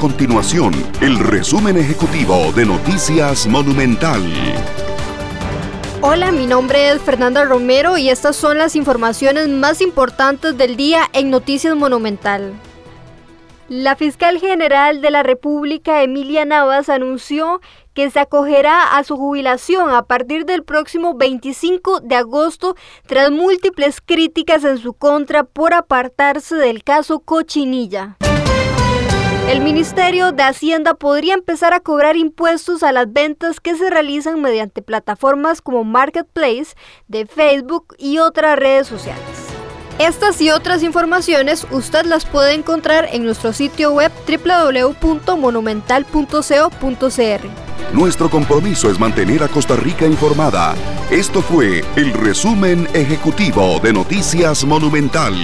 continuación el resumen ejecutivo de Noticias Monumental. Hola, mi nombre es Fernanda Romero y estas son las informaciones más importantes del día en Noticias Monumental. La fiscal general de la República, Emilia Navas, anunció que se acogerá a su jubilación a partir del próximo 25 de agosto tras múltiples críticas en su contra por apartarse del caso Cochinilla. El Ministerio de Hacienda podría empezar a cobrar impuestos a las ventas que se realizan mediante plataformas como Marketplace de Facebook y otras redes sociales. Estas y otras informaciones usted las puede encontrar en nuestro sitio web www.monumental.co.cr. Nuestro compromiso es mantener a Costa Rica informada. Esto fue el resumen ejecutivo de Noticias Monumental.